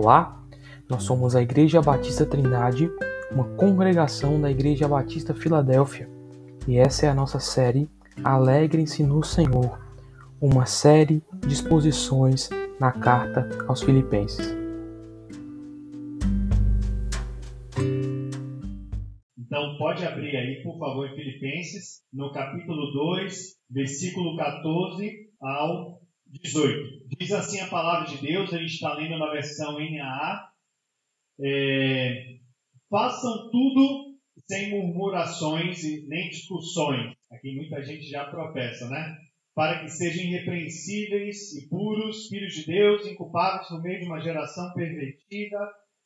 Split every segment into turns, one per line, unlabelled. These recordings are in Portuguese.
Olá, nós somos a Igreja Batista Trindade, uma congregação da Igreja Batista Filadélfia, e essa é a nossa série Alegrem-se no Senhor, uma série de exposições na carta aos Filipenses.
Então pode abrir aí, por favor, Filipenses, no capítulo 2, versículo 14 ao 18. Diz assim a palavra de Deus, a gente está lendo na versão NAA. É, Façam tudo sem murmurações e nem discussões. Aqui muita gente já tropeça, né? Para que sejam irrepreensíveis e puros, filhos de Deus, inculpáveis no meio de uma geração pervertida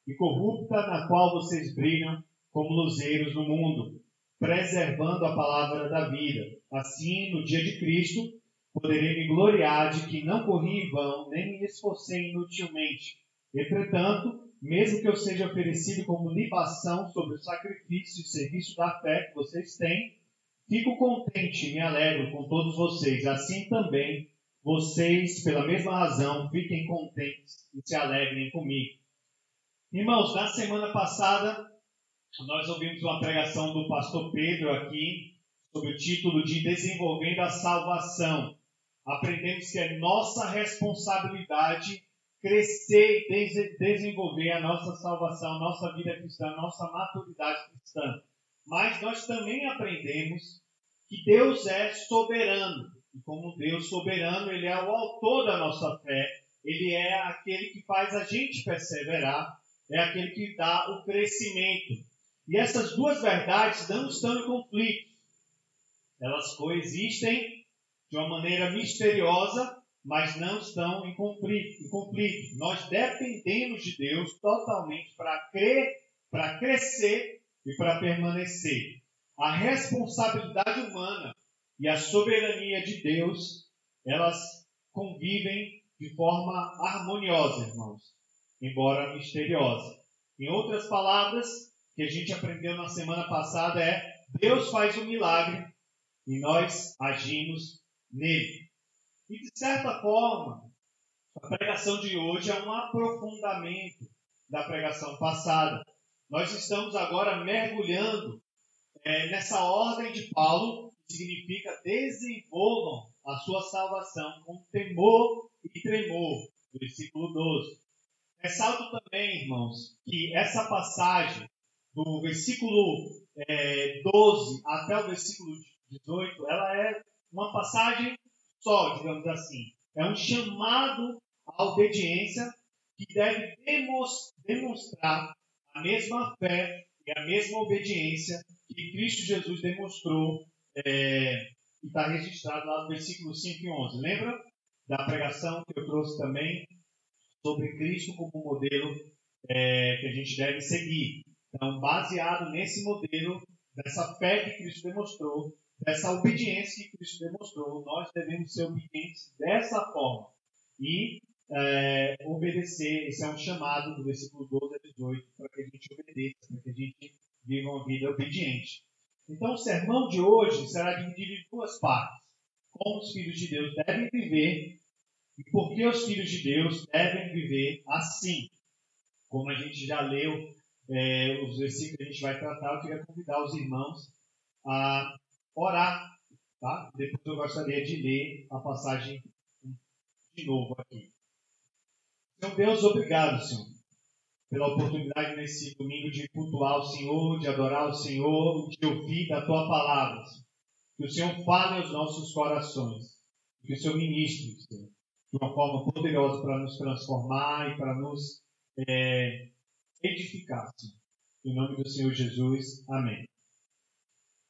e corrupta, na qual vocês brilham como luzeiros no mundo, preservando a palavra da vida. Assim, no dia de Cristo, poderei me gloriar de que não corri em vão, nem me esforcei inutilmente. Entretanto, mesmo que eu seja oferecido como libação sobre o sacrifício e serviço da fé que vocês têm, fico contente e me alegro com todos vocês. Assim também, vocês, pela mesma razão, fiquem contentes e se alegrem comigo. Irmãos, na semana passada, nós ouvimos uma pregação do pastor Pedro aqui, sob o título de Desenvolvendo a Salvação aprendemos que é nossa responsabilidade crescer e desenvolver a nossa salvação, nossa vida cristã, nossa maturidade cristã. Mas nós também aprendemos que Deus é soberano. E como Deus soberano, Ele é o autor da nossa fé. Ele é aquele que faz a gente perseverar. É aquele que dá o crescimento. E essas duas verdades não estão em conflito. Elas coexistem de uma maneira misteriosa, mas não estão em conflito. Em conflito. Nós dependemos de Deus totalmente para crer, para crescer e para permanecer. A responsabilidade humana e a soberania de Deus, elas convivem de forma harmoniosa, irmãos, embora misteriosa. Em outras palavras, que a gente aprendeu na semana passada é: Deus faz um milagre e nós agimos nele. E de certa forma, a pregação de hoje é um aprofundamento da pregação passada. Nós estamos agora mergulhando é, nessa ordem de Paulo, que significa desenvolvam a sua salvação com temor e tremor. Versículo 12. Ressalto também, irmãos, que essa passagem, do versículo é, 12 até o versículo 18, ela é uma passagem só, digamos assim. É um chamado à obediência que deve demonstrar a mesma fé e a mesma obediência que Cristo Jesus demonstrou é, e está registrado lá no versículo 5 e 11. Lembra da pregação que eu trouxe também sobre Cristo como modelo é, que a gente deve seguir? Então, baseado nesse modelo, dessa fé que Cristo demonstrou, dessa obediência que Cristo demonstrou. Nós devemos ser obedientes dessa forma e é, obedecer. Esse é um chamado do versículo 12 a 18 para que a gente obedeça, para que a gente viva uma vida obediente. Então, o sermão de hoje será dividido em duas partes. Como os filhos de Deus devem viver e por que os filhos de Deus devem viver assim. Como a gente já leu é, os versículos que a gente vai tratar, eu queria convidar os irmãos a orar. Tá? Depois eu gostaria de ler a passagem de novo aqui. Senhor Deus, obrigado, Senhor, pela oportunidade nesse domingo de cultuar o Senhor, de adorar o Senhor, de ouvir da tua palavra. Senhor. Que o Senhor fale aos nossos corações. Que o Senhor ministre, Senhor, de uma forma poderosa para nos transformar e para nos é, edificar, Senhor. Em nome do Senhor Jesus. Amém.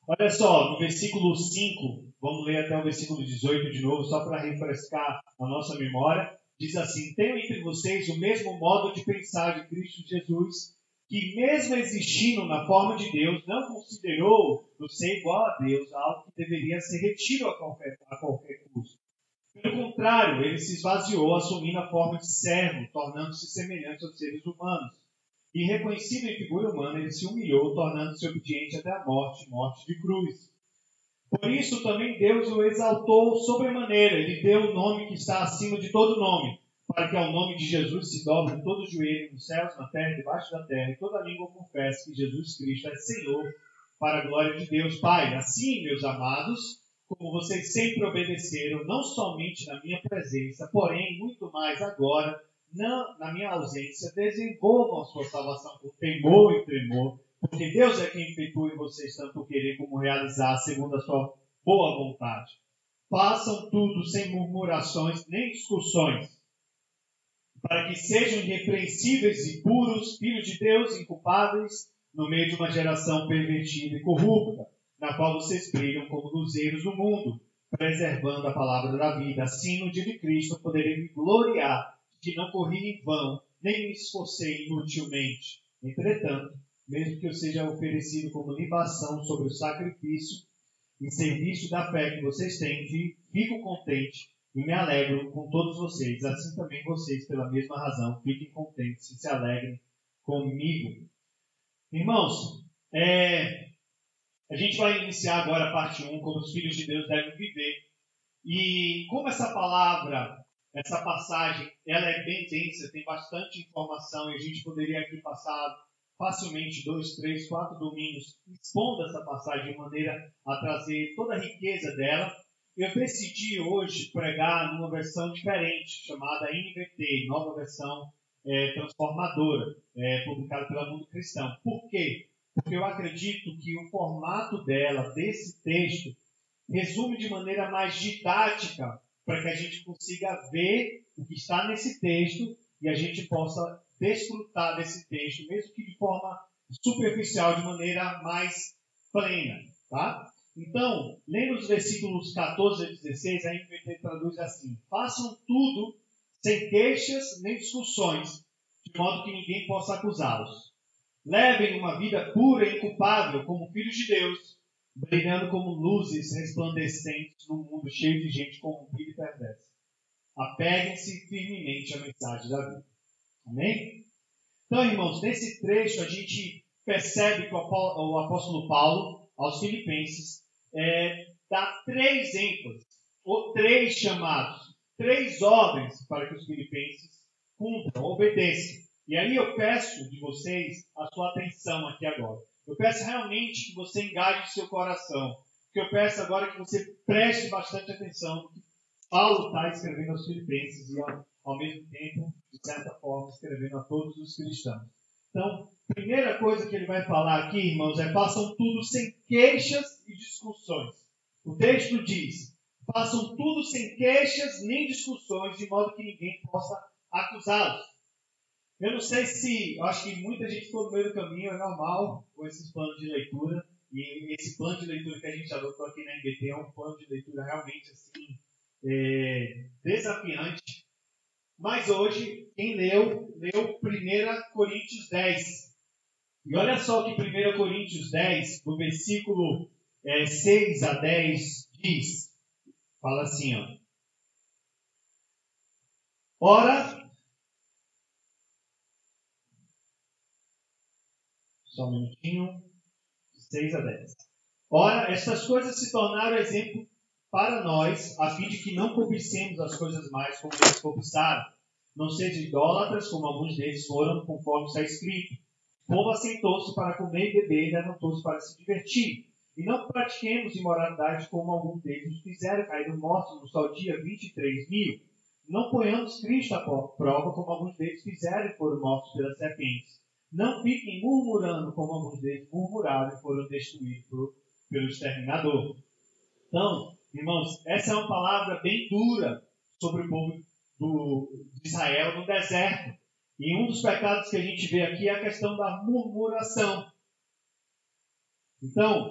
Olha só, no versículo 5, vamos ler até o versículo 18 de novo, só para refrescar a nossa memória. Diz assim: Tenho entre vocês o mesmo modo de pensar de Cristo Jesus, que, mesmo existindo na forma de Deus, não considerou no ser igual a Deus algo que deveria ser retido a qualquer, a qualquer custo. Pelo contrário, ele se esvaziou, assumindo a forma de servo, tornando-se semelhante aos seres humanos e reconhecido em figura humana, ele se humilhou, tornando-se obediente até a morte, morte de cruz. Por isso também Deus o exaltou sobremaneira, ele deu o nome que está acima de todo nome, para que ao nome de Jesus se dobre todo o joelho nos céus, na terra debaixo da terra, e toda língua confesse que Jesus Cristo é Senhor, para a glória de Deus Pai. Assim, meus amados, como vocês sempre obedeceram, não somente na minha presença, porém, muito mais agora, na, minha ausência, desenvolvam sua salvação com temor e tremor, porque Deus é quem efetua em vocês tanto querer como realizar, segundo a sua boa vontade. Façam tudo sem murmurações nem discussões, para que sejam irrepreensíveis e puros, filhos de Deus, inculpáveis, no meio de uma geração pervertida e corrupta, na qual vocês brilham como luzeiros do mundo, preservando a palavra da vida. Assim, no dia de Cristo, poderei me gloriar que não corri em vão, nem me esforcei inutilmente. Entretanto, mesmo que eu seja oferecido como libação sobre o sacrifício e serviço da fé que vocês têm, fico contente e me alegro com todos vocês. Assim também vocês, pela mesma razão, fiquem contentes e se alegrem comigo. Irmãos, é, a gente vai iniciar agora a parte 1, como os filhos de Deus devem viver. E como essa palavra essa passagem ela é bem densa, tem bastante informação e a gente poderia aqui passar facilmente dois, três, quatro domingos expondo essa passagem de maneira a trazer toda a riqueza dela. Eu decidi hoje pregar numa versão diferente, chamada NVT, nova versão é, transformadora, é, publicada pela Mundo Cristão. Por quê? Porque eu acredito que o formato dela, desse texto, resume de maneira mais didática para que a gente consiga ver o que está nesse texto e a gente possa desfrutar desse texto, mesmo que de forma superficial, de maneira mais plena. Tá? Então, lendo os versículos 14 a 16, a NVT traduz assim: Façam tudo sem queixas nem discussões, de modo que ninguém possa acusá-los. Levem uma vida pura e inculpável, como filhos de Deus, brilhando como luzes resplandecentes num mundo cheio de gente corrompida e perversa. Apeguem-se firmemente à mensagem da vida. Amém? Então, irmãos, nesse trecho a gente percebe que o apóstolo Paulo, aos Filipenses, é, dá três ênfases, ou três chamados, três ordens para que os filipenses cumpram, obedeçam. E aí eu peço de vocês a sua atenção aqui agora. Eu peço realmente que você engaje o seu coração. Que eu peço agora que você preste bastante atenção no que Paulo está escrevendo aos filipenses e ao, ao mesmo tempo, de certa forma, escrevendo a todos os cristãos. Então, primeira coisa que ele vai falar aqui, irmãos, é façam tudo sem queixas e discussões. O texto diz: façam tudo sem queixas nem discussões, de modo que ninguém possa acusá-los. Eu não sei se, eu acho que muita gente ficou no meio do caminho, é normal com esses planos de leitura. E esse plano de leitura que a gente adotou aqui na MBT é um plano de leitura realmente assim, é, desafiante. Mas hoje, quem leu, leu 1 Coríntios 10. E olha só que 1 Coríntios 10, do versículo é, 6 a 10, diz. Fala assim, ó. Ora, Só um minutinho. 6 a 10. Ora, estas coisas se tornaram exemplo para nós, a fim de que não cobicemos as coisas mais como eles cobiçaram. Não sejam idólatras, como alguns deles foram, conforme está escrito. O povo assentou-se para comer e beber e levantou-se para se divertir. E não pratiquemos imoralidade como alguns deles fizeram, caíram mortos no sol dia 23 mil. Não ponhamos Cristo à prova como alguns deles fizeram e foram mortos pelas serpentes. Não fiquem murmurando como alguns deles murmuraram e foram destruídos pelo exterminador. Então, irmãos, essa é uma palavra bem dura sobre o povo do, de Israel no deserto. E um dos pecados que a gente vê aqui é a questão da murmuração. Então,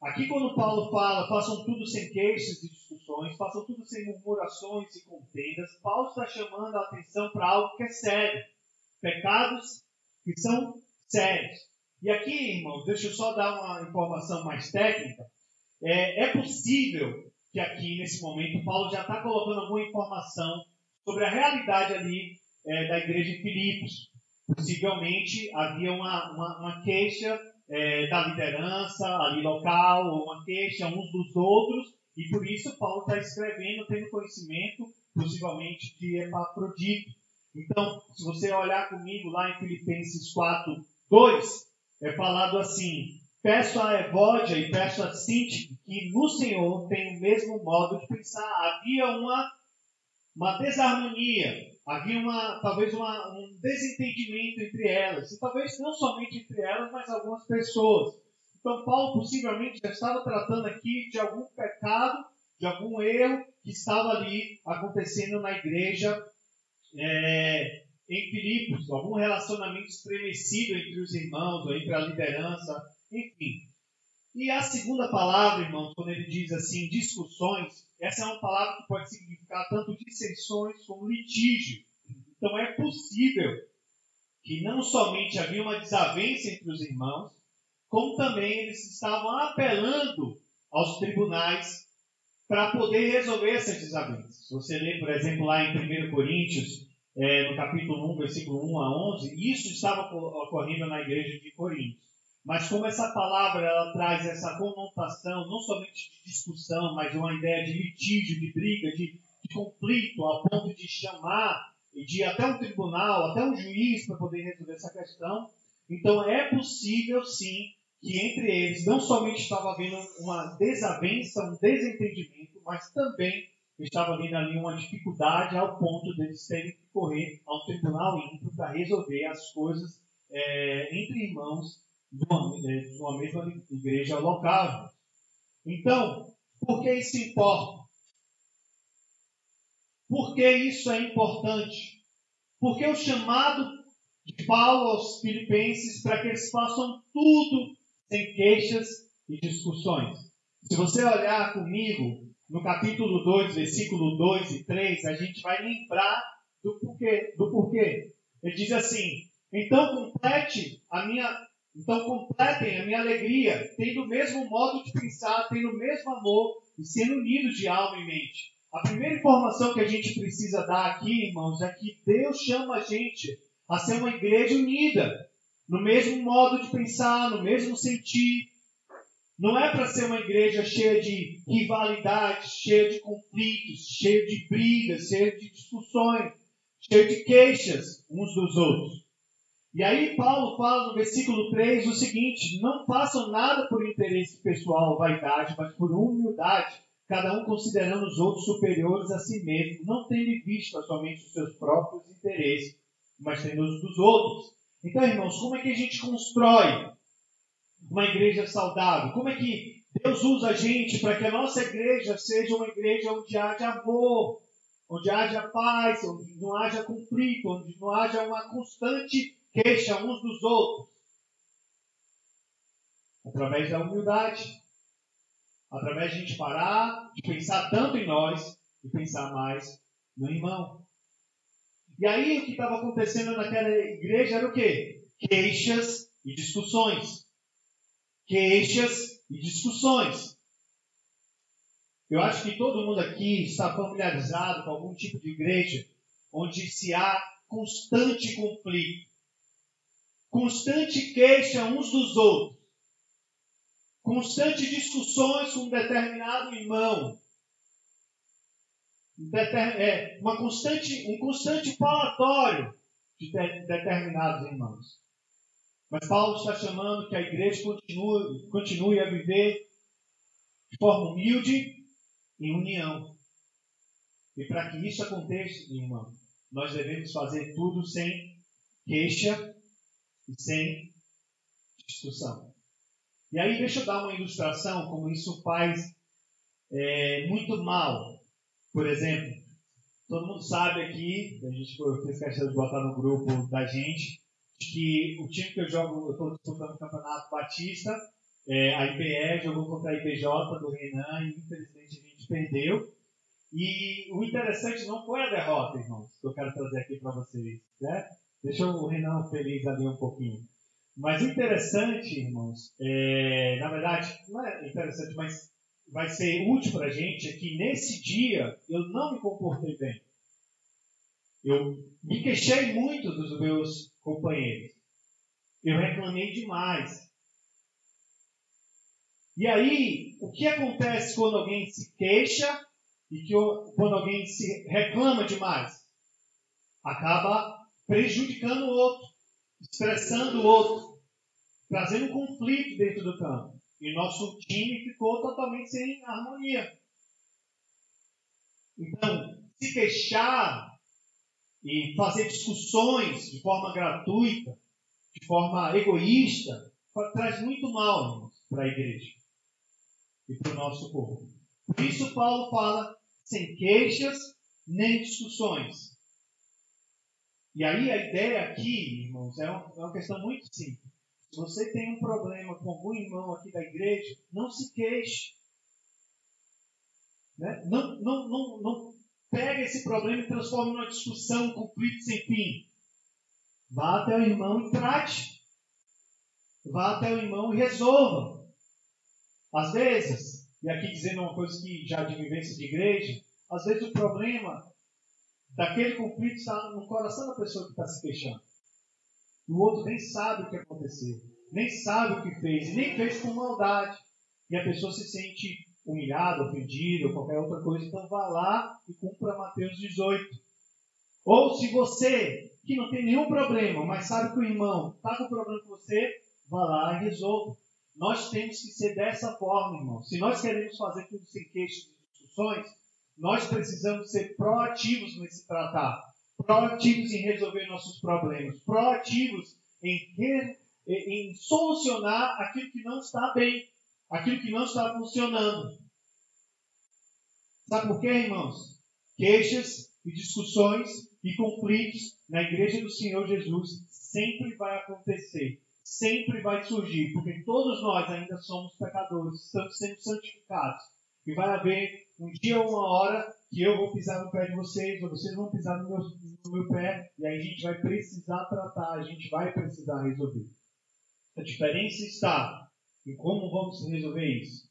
aqui quando Paulo fala, façam tudo sem queixas e discussões, façam tudo sem murmurações e contendas, Paulo está chamando a atenção para algo que é sério. Pecados que são sérios. E aqui, irmãos, deixa eu só dar uma informação mais técnica. É, é possível que aqui, nesse momento, Paulo já está colocando alguma informação sobre a realidade ali é, da igreja de Filipos. Possivelmente havia uma, uma, uma queixa é, da liderança ali local, ou uma queixa uns dos outros, e por isso Paulo está escrevendo, tendo conhecimento, possivelmente, de Epafrodito. Então, se você olhar comigo lá em Filipenses 4, 2, é falado assim: Peço a Evódia e peço a Sinti que no Senhor tem o mesmo modo de pensar. Havia uma, uma desarmonia, havia uma, talvez uma, um desentendimento entre elas, e talvez não somente entre elas, mas algumas pessoas. Então, Paulo possivelmente já estava tratando aqui de algum pecado, de algum erro que estava ali acontecendo na igreja é, em Filipos, algum relacionamento estremecido entre os irmãos, ou entre a liderança, enfim. E a segunda palavra, irmãos, quando ele diz assim, discussões, essa é uma palavra que pode significar tanto dissensões como litígio. Então é possível que não somente havia uma desavença entre os irmãos, como também eles estavam apelando aos tribunais para poder resolver essas desavenças. Você lê, por exemplo, lá em 1 Coríntios, é, no capítulo 1, versículo 1 a 11, isso estava ocorrendo na igreja de Coríntios. Mas como essa palavra ela traz essa conotação, não somente de discussão, mas uma ideia de litígio, de briga, de, de conflito, a ponto de chamar de ir até um tribunal, até um juiz para poder resolver essa questão. Então é possível sim que entre eles não somente estava havendo uma desavença, um desentendimento, mas também estava havendo ali uma dificuldade ao ponto de eles terem que correr ao tribunal ímpio para resolver as coisas é, entre irmãos de uma, de uma mesma igreja local. Então, por que isso importa? Por que isso é importante? Porque o chamado de Paulo aos filipenses para que eles façam tudo sem queixas e discussões. Se você olhar comigo no capítulo 2, versículo 2 e 3, a gente vai lembrar do porquê. Do porquê. Ele diz assim: Então complete a minha então completem a minha alegria, tendo o mesmo modo de pensar, tendo o mesmo amor e sendo unidos de alma e mente. A primeira informação que a gente precisa dar aqui, irmãos, é que Deus chama a gente a ser uma igreja unida, no mesmo modo de pensar, no mesmo sentir. Não é para ser uma igreja cheia de rivalidades, cheia de conflitos, cheia de brigas, cheia de discussões, cheia de queixas uns dos outros. E aí Paulo fala no versículo 3 o seguinte: não façam nada por interesse pessoal ou vaidade, mas por humildade, cada um considerando os outros superiores a si mesmo, não tendo em vista somente os seus próprios interesses, mas tendo os dos outros. Então, irmãos, como é que a gente constrói uma igreja saudável? Como é que Deus usa a gente para que a nossa igreja seja uma igreja onde haja amor, onde haja paz, onde não haja conflito, onde não haja uma constante queixa uns dos outros. Através da humildade. Através de a gente parar de pensar tanto em nós e pensar mais no irmão. E aí o que estava acontecendo naquela igreja era o quê? Queixas e discussões. Queixas e discussões. Eu acho que todo mundo aqui está familiarizado com algum tipo de igreja onde se há constante conflito constante queixa uns dos outros, constante discussões com um determinado irmão, uma constante, um constante falatório de determinados irmãos. Mas Paulo está chamando que a igreja continue, continue a viver de forma humilde em união. E para que isso aconteça, irmão, nós devemos fazer tudo sem queixa e sem discussão. E aí, deixa eu dar uma ilustração como isso faz é, muito mal. Por exemplo, todo mundo sabe aqui, a gente fez questão de botar no grupo da gente, que o time que eu jogo, eu estou disputando o Campeonato Batista, é, a IBE jogou contra a IBJ do Renan e infelizmente a gente perdeu. E o interessante não foi a derrota, irmãos, que eu quero trazer aqui para vocês. Né? Deixa o Renan feliz ali um pouquinho. Mas interessante, irmãos, é, na verdade, não é interessante, mas vai ser útil para a gente é que nesse dia eu não me comportei bem. Eu me queixei muito dos meus companheiros. Eu reclamei demais. E aí, o que acontece quando alguém se queixa e que, quando alguém se reclama demais? acaba prejudicando o outro, estressando o outro, trazendo um conflito dentro do campo. E nosso time ficou totalmente sem harmonia. Então, se queixar e fazer discussões de forma gratuita, de forma egoísta, traz muito mal para a igreja e para o nosso povo. Por isso, Paulo fala sem queixas nem discussões. E aí a ideia aqui, irmãos, é uma, é uma questão muito simples. Se você tem um problema com algum irmão aqui da igreja, não se queixe. Né? Não, não, não, não pega esse problema e transforma numa discussão, um conflito sem fim. Vá até o irmão e trate. Vá até o irmão e resolva. Às vezes, e aqui dizendo uma coisa que já de vivência de igreja, às vezes o problema daquele conflito está no coração da pessoa que está se queixando. O outro nem sabe o que aconteceu, nem sabe o que fez, e nem fez com maldade. E a pessoa se sente humilhada, ofendida, ou qualquer outra coisa, então vá lá e cumpra Mateus 18. Ou se você, que não tem nenhum problema, mas sabe que o irmão está com problema com você, vá lá e resolva. Nós temos que ser dessa forma, irmão. Se nós queremos fazer tudo sem queixas e discussões, nós precisamos ser proativos nesse tratar, proativos em resolver nossos problemas, proativos em, em solucionar aquilo que não está bem, aquilo que não está funcionando. Sabe por quê, irmãos? Queixas e discussões e conflitos na igreja do Senhor Jesus sempre vai acontecer, sempre vai surgir, porque todos nós ainda somos pecadores, estamos sendo santificados. E vai haver um dia ou uma hora que eu vou pisar no pé de vocês, ou vocês vão pisar no meu, no meu pé, e aí a gente vai precisar tratar, a gente vai precisar resolver. A diferença está em como vamos resolver isso.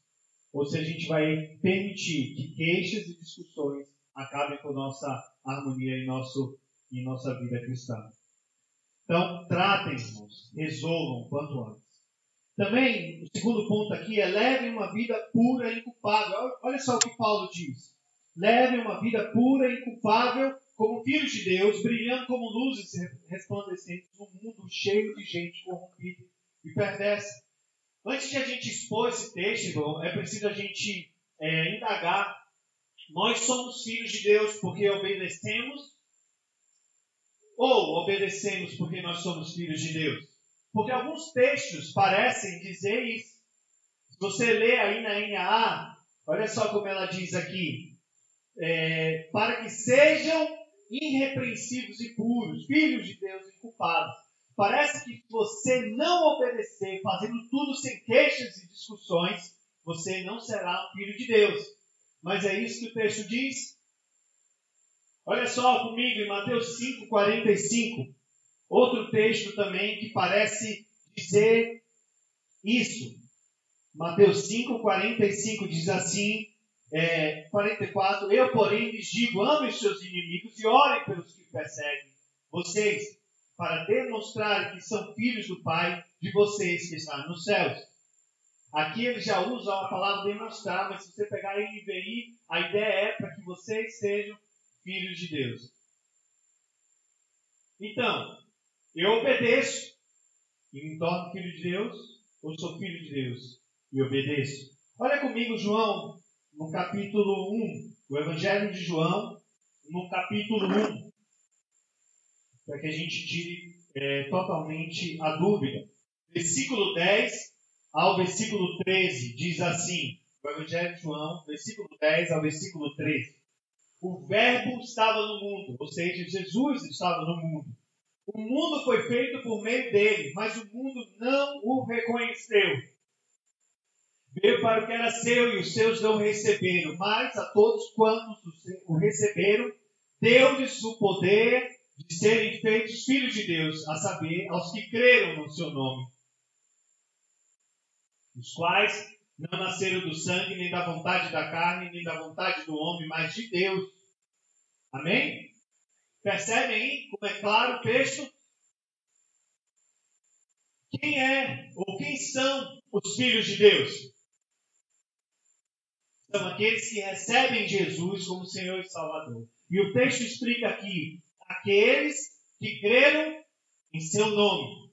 Ou se a gente vai permitir que queixas e discussões acabem com nossa harmonia em, nosso, em nossa vida cristã. Então, tratem, irmãos, resolvam quanto antes. Também, o segundo ponto aqui é levem uma vida pura e inculpável. Olha só o que Paulo diz. Levem uma vida pura e inculpável como filhos de Deus, brilhando como luzes resplandecentes num mundo cheio de gente corrompida e perversa. Antes de a gente expor esse texto, irmão, é preciso a gente é, indagar. Nós somos filhos de Deus porque obedecemos ou obedecemos porque nós somos filhos de Deus? Porque alguns textos parecem dizer isso. Se você lê aí na NAA, olha só como ela diz aqui: é, para que sejam irrepreensíveis e puros, filhos de Deus e culpados. Parece que se você não obedecer, fazendo tudo sem queixas e discussões, você não será filho de Deus. Mas é isso que o texto diz? Olha só comigo em Mateus 5, 45. Outro texto também que parece dizer isso. Mateus 5, 45 diz assim, é, 44, Eu, porém, lhes digo, amem seus inimigos e orem pelos que perseguem vocês, para demonstrar que são filhos do Pai de vocês que está nos céus. Aqui ele já usa a palavra demonstrar, mas se você pegar a NVI, a ideia é para que vocês sejam filhos de Deus. Então, eu obedeço e me torno filho de Deus, ou sou filho de Deus e obedeço. Olha comigo, João, no capítulo 1, o Evangelho de João, no capítulo 1, para que a gente tire é, totalmente a dúvida. Versículo 10 ao versículo 13 diz assim: o Evangelho de João, versículo 10 ao versículo 13. O Verbo estava no mundo, ou seja, Jesus estava no mundo. O mundo foi feito por meio dele, mas o mundo não o reconheceu. Veio para o que era seu e os seus não receberam, mas a todos quantos o receberam, deu-lhes o poder de serem feitos filhos de Deus, a saber, aos que creram no seu nome, os quais não nasceram do sangue, nem da vontade da carne, nem da vontade do homem, mas de Deus. Amém? Percebem aí como é claro o texto? Quem é ou quem são os filhos de Deus? São aqueles que recebem Jesus como Senhor e Salvador. E o texto explica aqui: aqueles que creram em seu nome.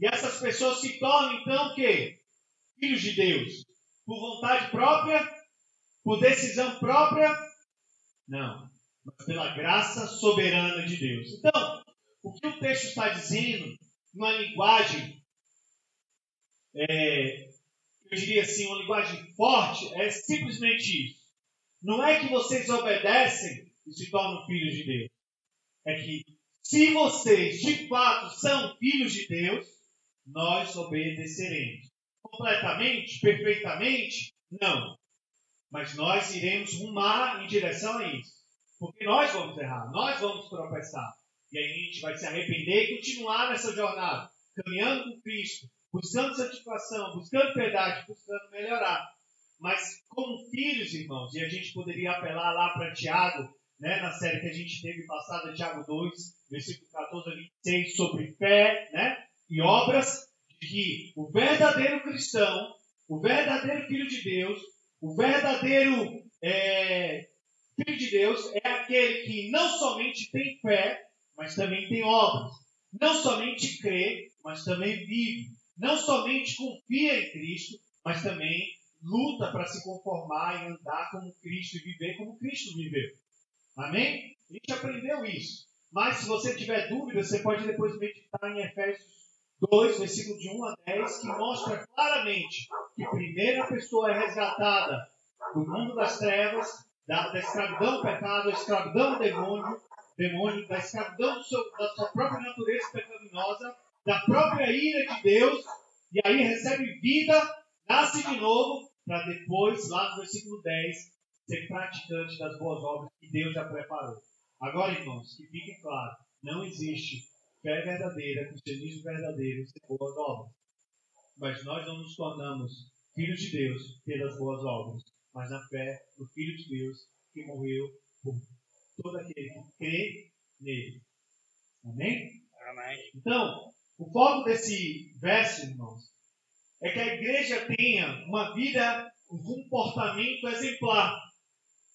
E essas pessoas se tornam então o quê? Filhos de Deus. Por vontade própria? Por decisão própria? Não. Mas pela graça soberana de Deus. Então, o que o texto está dizendo, numa linguagem, é, eu diria assim, uma linguagem forte, é simplesmente isso. Não é que vocês obedecem e se tornam filhos de Deus. É que se vocês de fato são filhos de Deus, nós obedeceremos. Completamente, perfeitamente? Não. Mas nós iremos rumar em direção a isso. Porque nós vamos errar, nós vamos tropeçar. E aí a gente vai se arrepender e continuar nessa jornada, caminhando com Cristo, buscando santificação, buscando piedade, buscando melhorar. Mas como filhos, irmãos, e a gente poderia apelar lá para Tiago, né, na série que a gente teve passada, Tiago 2, versículo 14 a 26, sobre fé né, e obras, de que o verdadeiro cristão, o verdadeiro filho de Deus, o verdadeiro é, filho de Deus é aquele que não somente tem fé, mas também tem obras. Não somente crê, mas também vive. Não somente confia em Cristo, mas também luta para se conformar e andar como Cristo e viver como Cristo viveu. Amém? A gente aprendeu isso. Mas se você tiver dúvida, você pode depois meditar em Efésios 2, versículo de 1 a 10, que mostra claramente que a pessoa é resgatada do mundo das trevas, da, da escravidão do pecado, da escravidão do demônio, demônio da escravidão seu, da sua própria natureza pecaminosa, da própria ira de Deus, e aí recebe vida, nasce de novo, para depois, lá no versículo 10, ser praticante das boas obras que Deus já preparou. Agora, irmãos, que fique claro, não existe fé verdadeira, cristianismo verdadeiro sem boas obras. Mas nós não nos tornamos filhos de Deus pelas boas obras, mas na fé do Filho de Deus que morreu por todo aquele que crê nele. Amém? Amém. Então, o foco desse verso, irmãos, é que a igreja tenha uma vida, um comportamento exemplar,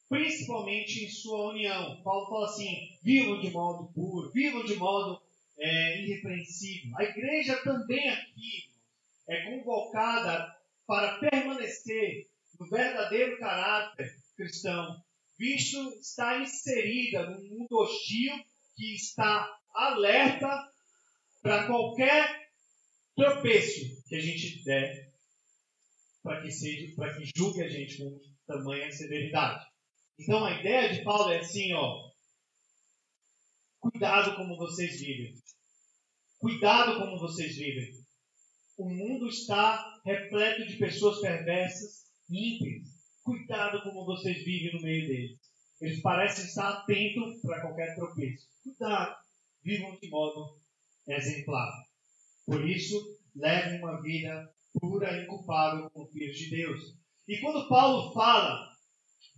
principalmente em sua união. Paulo fala assim: vivam de modo puro, vivam de modo é, irrepreensível. A igreja também aqui é convocada para permanecer no verdadeiro caráter cristão, visto está inserida num mundo hostil que está alerta para qualquer tropeço que a gente der para que seja, para que julgue a gente com tamanha severidade. Então a ideia de Paulo é assim, ó, cuidado como vocês vivem. Cuidado como vocês vivem. O mundo está repleto de pessoas perversas e ímpias. Cuidado como vocês vivem no meio deles. Eles parecem estar atentos para qualquer tropeço. Cuidado. Vivam de modo exemplar. Por isso, levem uma vida pura e com filhos de Deus. E quando Paulo fala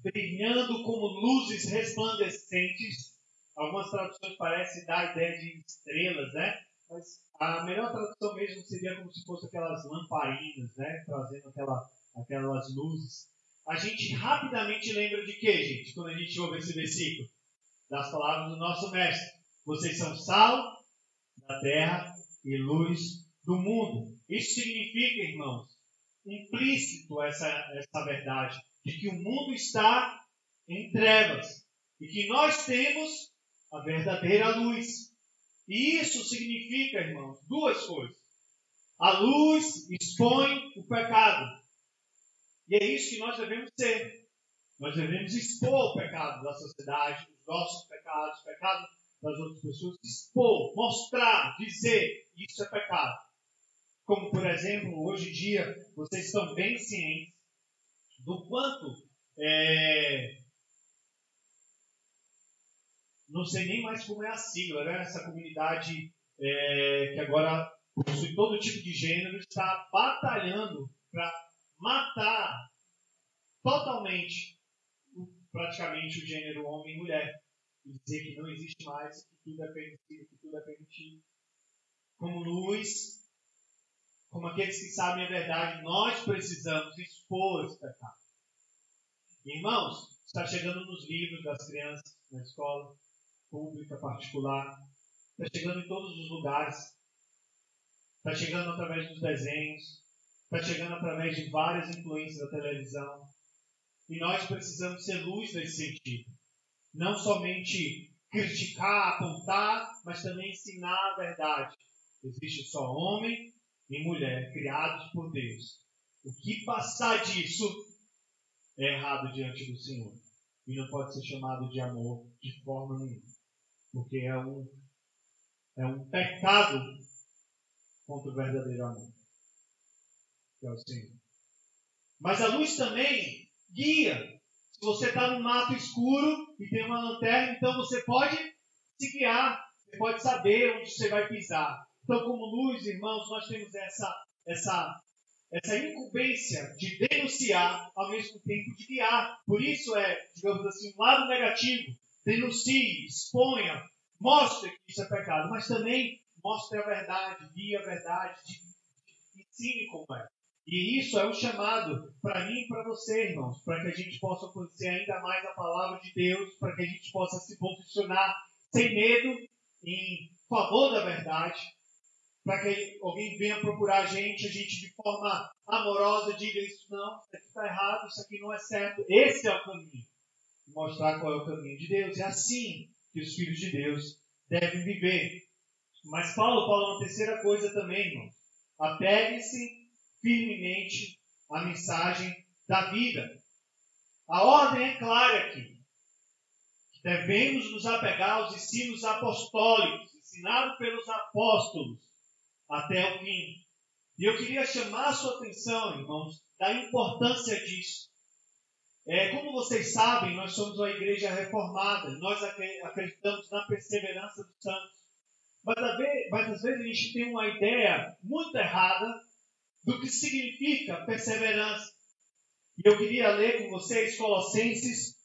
brilhando como luzes resplandecentes, algumas traduções parecem dar a ideia de estrelas, né? Mas a melhor tradução mesmo seria como se fosse aquelas lamparinas, né? Trazendo aquela, aquelas luzes. A gente rapidamente lembra de quê, gente? Quando a gente ouve esse versículo? Das palavras do nosso mestre. Vocês são sal da terra e luz do mundo. Isso significa, irmãos, implícito essa, essa verdade, de que o mundo está em trevas e que nós temos a verdadeira luz. E isso significa, irmãos, duas coisas. A luz expõe o pecado. E é isso que nós devemos ser. Nós devemos expor o pecado da sociedade, os nossos pecados, os pecados das outras pessoas, expor, mostrar, dizer, isso é pecado. Como, por exemplo, hoje em dia, vocês estão bem cientes do quanto é, não sei nem mais como é a sigla, né? Essa comunidade é, que agora possui todo tipo de gênero está batalhando para matar totalmente, praticamente, o gênero homem e mulher e dizer que não existe mais, que tudo é permitido, que tudo é permitido. Como luz, como aqueles que sabem a verdade, nós precisamos expor esse pecado. Irmãos, está chegando nos livros das crianças na escola. pública, particular. Está chegando em todos os lugares. Está chegando através dos desenhos. Está chegando através de várias influências da televisão. E nós precisamos ser luz nesse sentido. Não somente criticar, apontar, mas também ensinar a verdade. Existe só homem e mulher criados por Deus. O que passar disso é errado diante do Senhor. E não pode ser chamado de amor de forma nenhuma. Porque é um, é um pecado contra o verdadeiro amor. Que é o Senhor. Mas a luz também guia. Se você está no mato escuro e tem uma lanterna, então você pode se guiar. Você pode saber onde você vai pisar. Então, como luz, irmãos, nós temos essa, essa essa incumbência de denunciar ao mesmo tempo de guiar. Por isso é, digamos assim, um lado negativo. Denuncie, exponha, mostre que isso é pecado, mas também mostre a verdade, guie a verdade, ensine como é. E isso é um chamado para mim e para você, irmãos, para que a gente possa conhecer ainda mais a palavra de Deus, para que a gente possa se posicionar sem medo em favor da verdade, para que alguém venha procurar a gente, a gente de forma amorosa diga isso não, isso aqui está errado, isso aqui não é certo. Esse é o caminho. Mostrar qual é o caminho de Deus. É assim que os filhos de Deus devem viver. Mas Paulo fala uma terceira coisa também, irmão. Apegue-se firmemente à mensagem da vida. A ordem é clara aqui. Devemos nos apegar aos ensinos apostólicos, ensinados pelos apóstolos até o fim. E eu queria chamar a sua atenção, irmãos, da importância disso. É, como vocês sabem, nós somos uma igreja reformada, nós acreditamos na perseverança dos santos. Mas, mas às vezes a gente tem uma ideia muito errada do que significa perseverança. E eu queria ler com vocês Colossenses,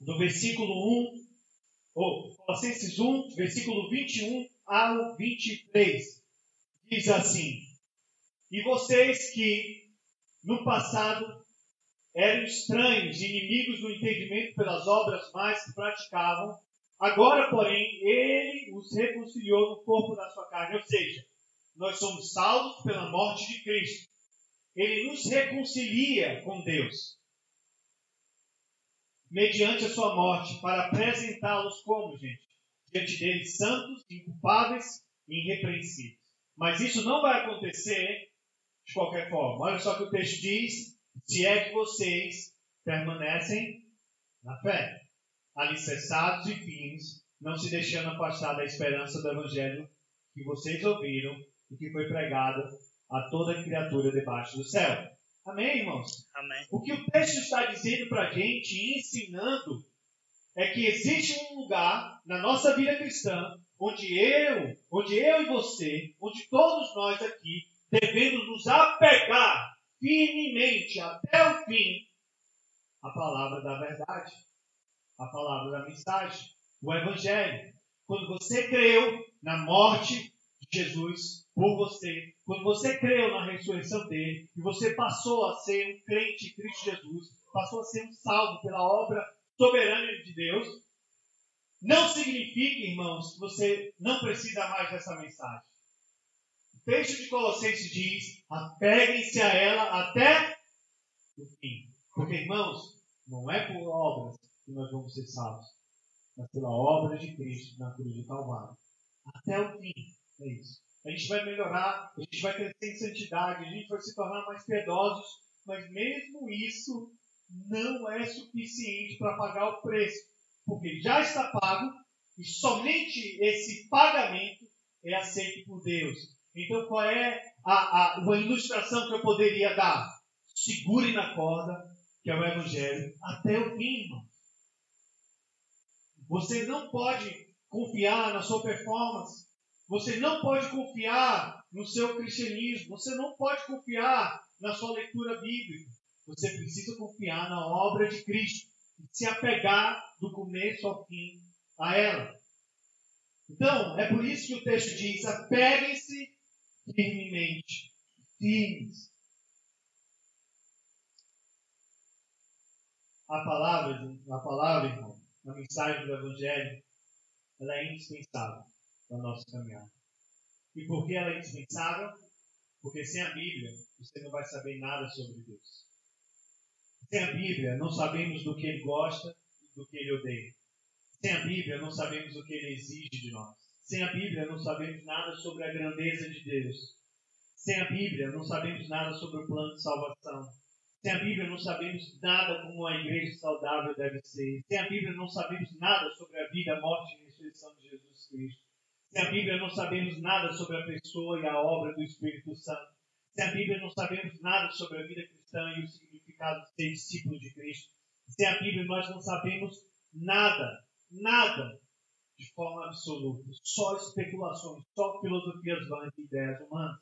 do versículo 1, ou Colossenses 1, versículo 21 ao 23 diz assim: E vocês que no passado eram estranhos, inimigos do entendimento pelas obras mais que praticavam, agora, porém, ele os reconciliou no corpo da sua carne. Ou seja, nós somos salvos pela morte de Cristo. Ele nos reconcilia com Deus mediante a sua morte, para apresentá-los como, gente? Diante dele, santos, inculpáveis e irrepreensíveis. Mas isso não vai acontecer de qualquer forma. Olha só o que o texto diz: se é que vocês permanecem na fé, alicerçados e firmes, não se deixando afastar da esperança do Evangelho que vocês ouviram e que foi pregado a toda criatura debaixo do céu. Amém, irmãos?
Amém.
O que o texto está dizendo para a gente, ensinando, é que existe um lugar na nossa vida cristã onde eu, onde eu e você, onde todos nós aqui devemos nos apegar firmemente até o fim à palavra da verdade, à palavra da mensagem, o evangelho. Quando você creu na morte de Jesus por você, quando você creu na ressurreição dele e você passou a ser um crente em Cristo Jesus, passou a ser um salvo pela obra soberana de Deus, não significa, irmãos, que você não precisa mais dessa mensagem. O texto de Colossenses diz: apeguem-se a ela até o fim. Porque, irmãos, não é por obras que nós vamos ser salvos, mas pela obra de Cristo na cruz de Calvário. Até o fim. É isso. A gente vai melhorar, a gente vai crescer em santidade, a gente vai se tornar mais piedosos, mas mesmo isso não é suficiente para pagar o preço porque já está pago e somente esse pagamento é aceito por Deus. Então, qual é a, a, uma ilustração que eu poderia dar? Segure na corda, que é o Evangelho, até o fim, irmão. Você não pode confiar na sua performance. Você não pode confiar no seu cristianismo. Você não pode confiar na sua leitura bíblica. Você precisa confiar na obra de Cristo se apegar do começo ao fim a ela. Então, é por isso que o texto diz: apeguem-se firmemente, firmes. A palavra, a palavra, irmão, na mensagem do Evangelho, ela é indispensável para o nosso caminhar. E por que ela é indispensável? Porque sem a Bíblia, você não vai saber nada sobre Deus. Sem a Bíblia, não sabemos do que Ele gosta e do que Ele odeia. Sem a Bíblia, não sabemos o que Ele exige de nós. Sem a Bíblia, não sabemos nada sobre a grandeza de Deus. Sem a Bíblia, não sabemos nada sobre o plano de salvação. Sem a Bíblia, não sabemos nada como a igreja saudável deve ser. Sem a Bíblia, não sabemos nada sobre a vida, a morte e a ressurreição de Jesus Cristo. Sem a Bíblia, não sabemos nada sobre a pessoa e a obra do Espírito Santo. Sem a Bíblia, não sabemos nada sobre a vida cristã e o significado de ser discípulo de Cristo. Sem a Bíblia, nós não sabemos nada, nada de forma absoluta. Só especulações, só filosofias vãs e ideias humanas.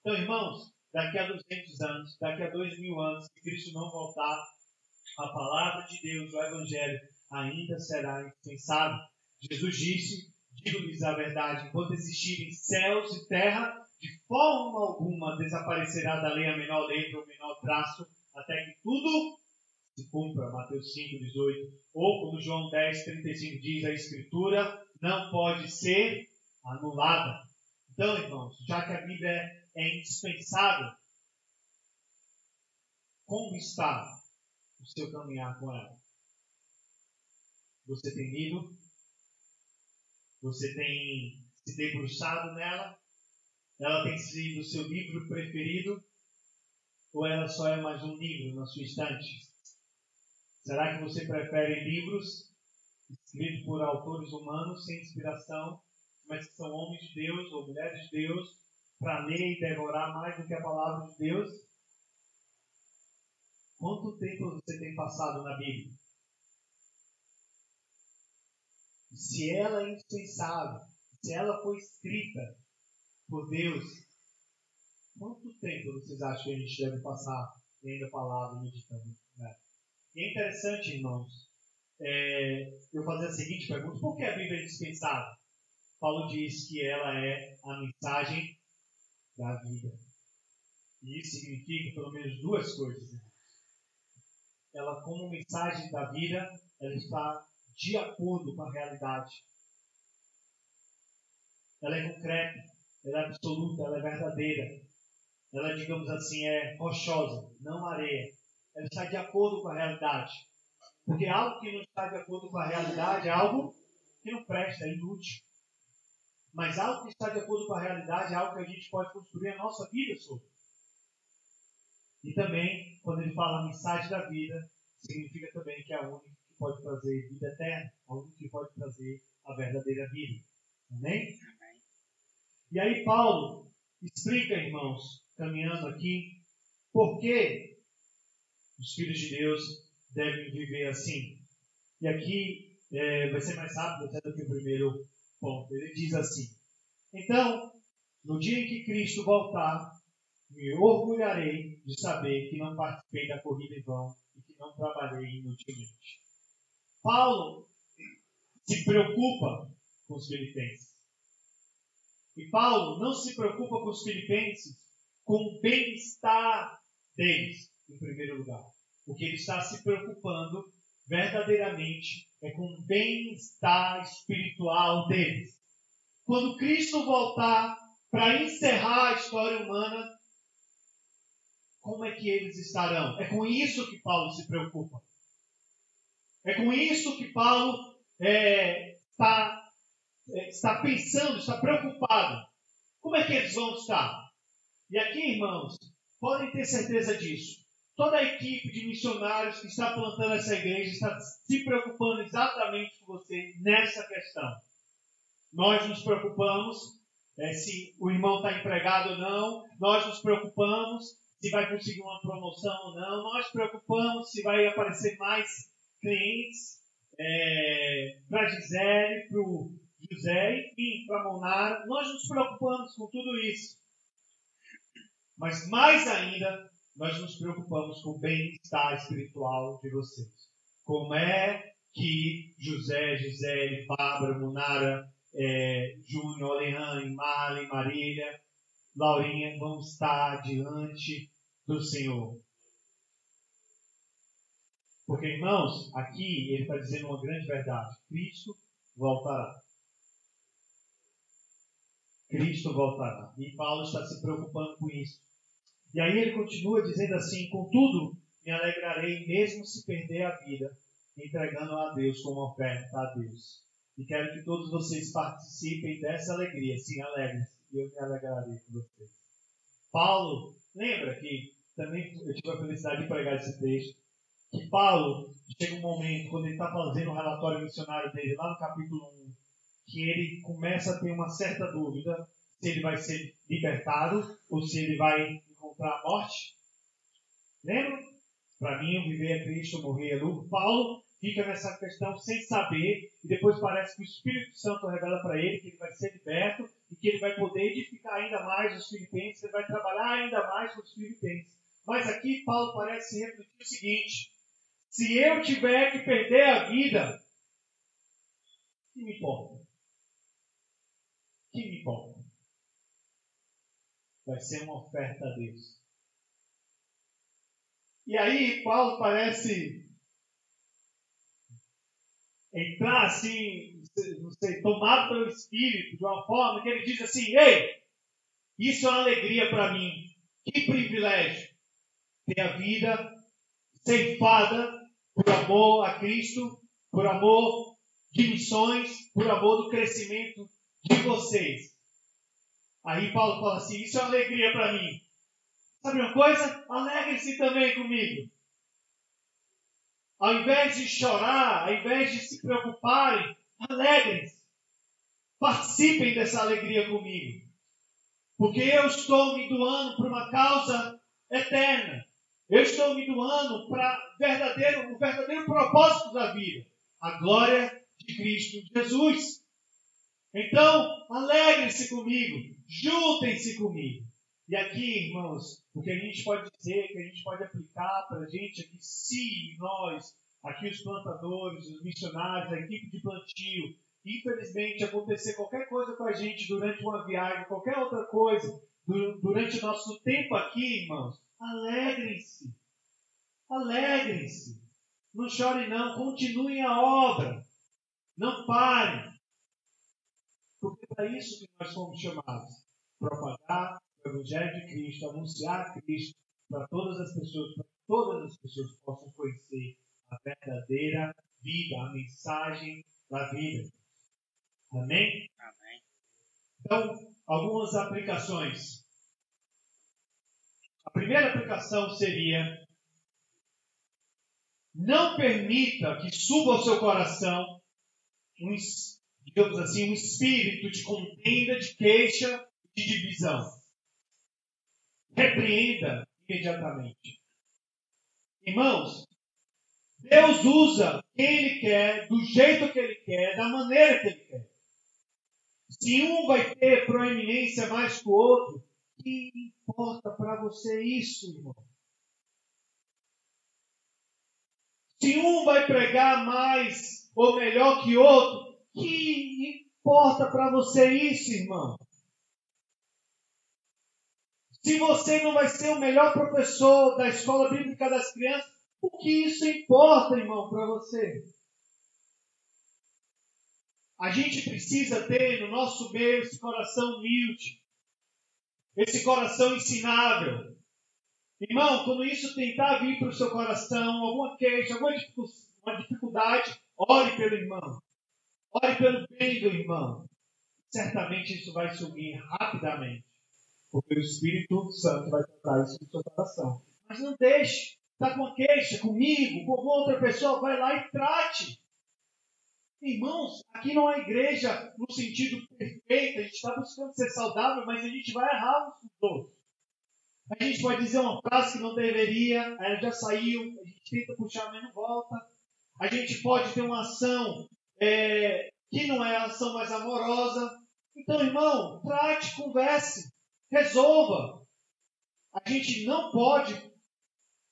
Então, irmãos, daqui a 200 anos, daqui a 2 mil anos, se Cristo não voltar, a palavra de Deus, o Evangelho, ainda será indispensável. Jesus disse: digo-lhes a verdade, enquanto existirem céus e terra, de forma alguma desaparecerá da lei a menor letra ou menor traço, até que tudo se cumpra. Mateus 5, 18. Ou como João 10, 35 diz, a Escritura não pode ser anulada. Então, irmãos, já que a Bíblia é, indispensável, como está o seu caminhar com ela? Você tem lido? Você tem se debruçado nela? Ela tem sido o seu livro preferido? Ou ela só é mais um livro na sua estante? Será que você prefere livros escritos por autores humanos sem inspiração, mas que são homens de Deus ou mulheres de Deus, para ler e devorar mais do que a palavra de Deus? Quanto tempo você tem passado na Bíblia? Se ela é indispensável, se ela foi escrita por Deus, quanto tempo vocês acham que a gente deve passar lendo a palavra e meditando? Né? E é interessante, irmãos, é, eu fazer a seguinte pergunta: por que a Bíblia é indispensável? Paulo diz que ela é a mensagem da vida. E isso significa pelo menos duas coisas. Ela, como mensagem da vida, ela está de acordo com a realidade. Ela é concreta, ela é absoluta, ela é verdadeira. Ela, digamos assim, é rochosa, não areia. Ela está de acordo com a realidade. Porque algo que não está de acordo com a realidade é algo que não presta, é inútil. Mas algo que está de acordo com a realidade é algo que a gente pode construir a nossa vida sobre. E também, quando ele fala mensagem da vida, significa também que é a única pode trazer vida eterna, a única que pode trazer a verdadeira vida. Amém? Amém. E aí Paulo explica, irmãos, caminhando aqui, por que os filhos de Deus devem viver assim. E aqui é, vai ser mais rápido até do que o primeiro ponto. Ele diz assim: Então, no dia em que Cristo voltar, me orgulharei de saber que não participei da corrida em vão e que não trabalhei inutilmente. Paulo se preocupa com os filipenses. E Paulo não se preocupa com os filipenses com o bem-estar deles, em primeiro lugar. O que ele está se preocupando verdadeiramente é com o bem-estar espiritual deles. Quando Cristo voltar para encerrar a história humana, como é que eles estarão? É com isso que Paulo se preocupa. É com isso que Paulo é, está, é, está pensando, está preocupado. Como é que eles vão estar? E aqui, irmãos, podem ter certeza disso. Toda a equipe de missionários que está plantando essa igreja está se preocupando exatamente com você nessa questão. Nós nos preocupamos é, se o irmão está empregado ou não, nós nos preocupamos se vai conseguir uma promoção ou não, nós preocupamos se vai aparecer mais clientes é, para Gisele, para o José, enfim, para Monara. Nós nos preocupamos com tudo isso. Mas mais ainda, nós nos preocupamos com o bem-estar espiritual de vocês. Como é que José, Gisele, Bárbara, Munara, é, Júnior, Alejandro, Marlene, Marília, Laurinha vão estar diante do Senhor. Porque, irmãos, aqui ele está dizendo uma grande verdade: Cristo voltará. Cristo voltará. E Paulo está se preocupando com isso. E aí ele continua dizendo assim: Contudo, me alegrarei mesmo se perder a vida, entregando a Deus como oferta a Deus. E quero que todos vocês participem dessa alegria. Sim, alegrem-se. E eu me alegrarei com vocês. Paulo, lembra que também eu tive a felicidade de pregar esse texto. Que Paulo chega um momento, quando ele está fazendo o relatório missionário dele, lá no capítulo 1, que ele começa a ter uma certa dúvida se ele vai ser libertado ou se ele vai encontrar a morte. Lembra? Para mim, o viver é Cristo, morrer é lucro. Paulo fica nessa questão sem saber, e depois parece que o Espírito Santo revela para ele que ele vai ser liberto e que ele vai poder edificar ainda mais os filipenses, ele vai trabalhar ainda mais com os filipenses. Mas aqui Paulo parece refletir o seguinte: se eu tiver que perder a vida, que me importa? Que me importa? Vai ser uma oferta a Deus. E aí Paulo parece entrar assim, não sei, tomado pelo Espírito, de uma forma que ele diz assim: Ei, isso é uma alegria para mim. Que privilégio ter a vida ceifada por amor a Cristo, por amor de missões, por amor do crescimento de vocês. Aí Paulo fala assim: Isso é alegria para mim. Sabe uma coisa? Alegre-se também comigo. Ao invés de chorar, ao invés de se preocuparem, alegrem-se. Participem dessa alegria comigo. Porque eu estou me doando para uma causa eterna. Eu estou me doando para verdadeiro, o verdadeiro propósito da vida. A glória de Cristo Jesus. Então, alegrem-se comigo. Juntem-se comigo. E aqui, irmãos, o que a gente pode dizer, que a gente pode aplicar para a gente é que se nós, aqui os plantadores, os missionários, a equipe de plantio, infelizmente acontecer qualquer coisa com a gente durante uma viagem, qualquer outra coisa, durante o nosso tempo aqui, irmãos, alegrem-se. Alegrem-se. Não chorem não, continuem a obra. Não parem. Porque é para isso que nós fomos chamados. Propagar o Evangelho de Cristo, anunciar Cristo para todas as pessoas, para que todas as pessoas possam conhecer a verdadeira vida, a mensagem da vida. Amém? Amém. Então, algumas aplicações. A primeira aplicação seria: não permita que suba ao seu coração um, digamos assim, um espírito de contenda, de queixa, de divisão repreenda imediatamente. Irmãos, Deus usa quem Ele quer, do jeito que Ele quer, da maneira que Ele quer. Se um vai ter proeminência mais que o outro, que importa para você isso, irmão? Se um vai pregar mais ou melhor que outro, que importa para você isso, irmão? Se você não vai ser o melhor professor da escola bíblica das crianças, o que isso importa, irmão, para você? A gente precisa ter no nosso meio esse coração humilde, esse coração ensinável. Irmão, quando isso tentar vir para o seu coração, alguma queixa, alguma dificuldade, ore pelo irmão. Ore pelo bem do irmão. Certamente isso vai sumir rapidamente. Porque o Espírito Santo vai tratar isso no seu coração. Mas não deixe. Está com queixa comigo, com outra pessoa, vai lá e trate. Irmãos, aqui não é igreja no sentido perfeito, a gente está buscando ser saudável, mas a gente vai errar uns os outros. A gente pode dizer uma frase que não deveria, ela já saiu, a gente tenta puxar, mas não volta. A gente pode ter uma ação é, que não é a ação mais amorosa. Então, irmão, trate, converse. Resolva. A gente não pode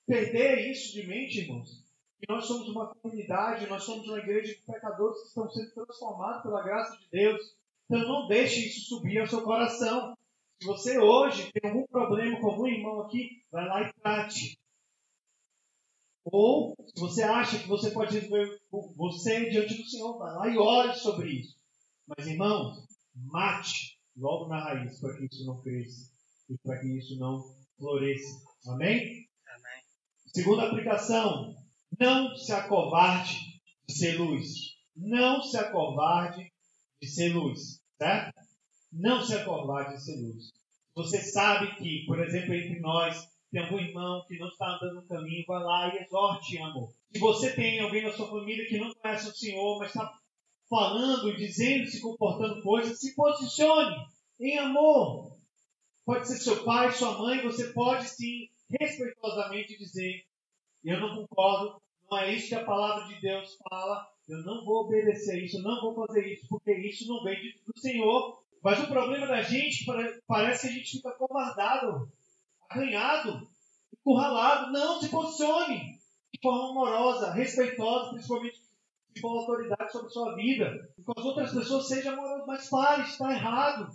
perder isso de mente, irmãos. Que nós somos uma comunidade, nós somos uma igreja de pecadores que estão sendo transformados pela graça de Deus. Então não deixe isso subir ao seu coração. Se você hoje tem algum problema com algum irmão aqui, vai lá e trate. Ou, se você acha que você pode resolver você diante do Senhor, vai lá e ore sobre isso. Mas, irmãos, mate logo na raiz para que isso não cresça e para que isso não floresça. Amém?
Amém.
Segunda aplicação: não se acovarde de ser luz. Não se acovarde de ser luz, certo? Não se acovarde de ser luz. Você sabe que, por exemplo, entre nós tem algum irmão que não está andando no caminho, vai lá e exorte amor. Se você tem alguém na sua família que não conhece o Senhor, mas está falando, dizendo, se comportando coisas, se posicione em amor. Pode ser seu pai, sua mãe, você pode sim, respeitosamente dizer: Eu não concordo, não é isso que a palavra de Deus fala, eu não vou obedecer isso, eu não vou fazer isso, porque isso não vem do Senhor. Mas o problema da gente parece que a gente fica covardado arranhado, encurralado. Não, se posicione de forma amorosa, respeitosa, principalmente for autoridade sobre a sua vida. E com as outras pessoas seja amoroso, mas pare, está errado.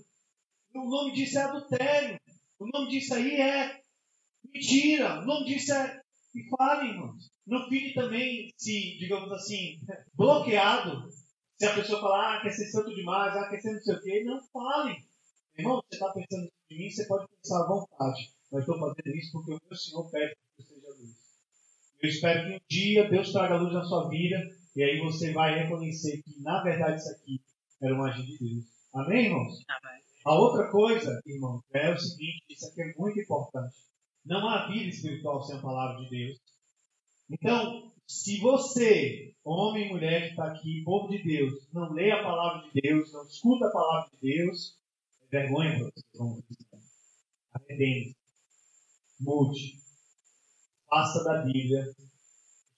O nome disso é adultério. O nome disso aí é mentira. O nome disso é. E fale, irmãos. Não fique também, se, digamos assim, bloqueado. Se a pessoa falar, ah, quer ser santo demais, ah, quer ser não sei o quê, não fale. Irmão, você está pensando em mim, você pode pensar à vontade. Mas estou fazendo isso porque o meu Senhor pede que você seja luz. Eu espero que um dia Deus traga luz na sua vida e aí você vai reconhecer que, na verdade, isso aqui era um agir de Deus. Amém, irmãos?
Amém.
A outra coisa, irmão, é o seguinte: isso aqui é muito importante. Não há vida espiritual sem a palavra de Deus. Então, se você, homem e mulher que está aqui, povo de Deus, não lê a palavra de Deus, não escuta a palavra de Deus, é vergonha para você. Arrepende mude. Faça da Bíblia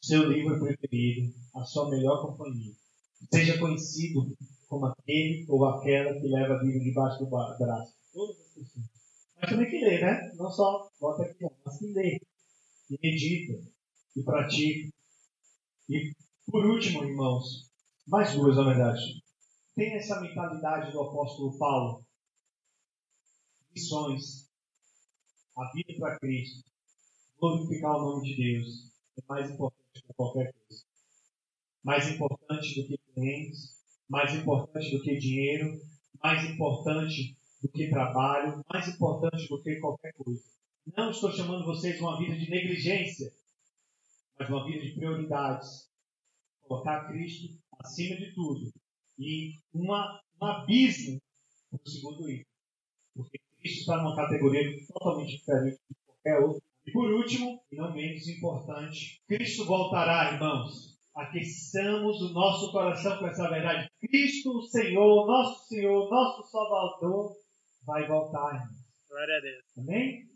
o seu livro preferido, a sua melhor companhia. Seja conhecido como aquele ou aquela que leva a Bíblia debaixo do braço. Todas as pessoas. Mas também que lê, né? Não só bota aqui, mas que lê. E medita. E pratica. E por último, irmãos, mais duas, na verdade. Tem essa mentalidade do apóstolo Paulo. Missões a vida para Cristo, glorificar o nome de Deus, é mais importante que qualquer coisa. Mais importante do que clientes, mais importante do que dinheiro, mais importante do que trabalho, mais importante do que qualquer coisa. Não estou chamando vocês uma vida de negligência, mas uma vida de prioridades. Colocar Cristo acima de tudo. E uma, um abismo no segundo item. Porque isso está numa categoria totalmente diferente de qualquer outra. E por último, e não menos importante, Cristo voltará, irmãos. Aqueçamos o nosso coração com essa verdade. Cristo, o Senhor, nosso Senhor, nosso Salvador, vai voltar.
Glória a Deus.
Amém?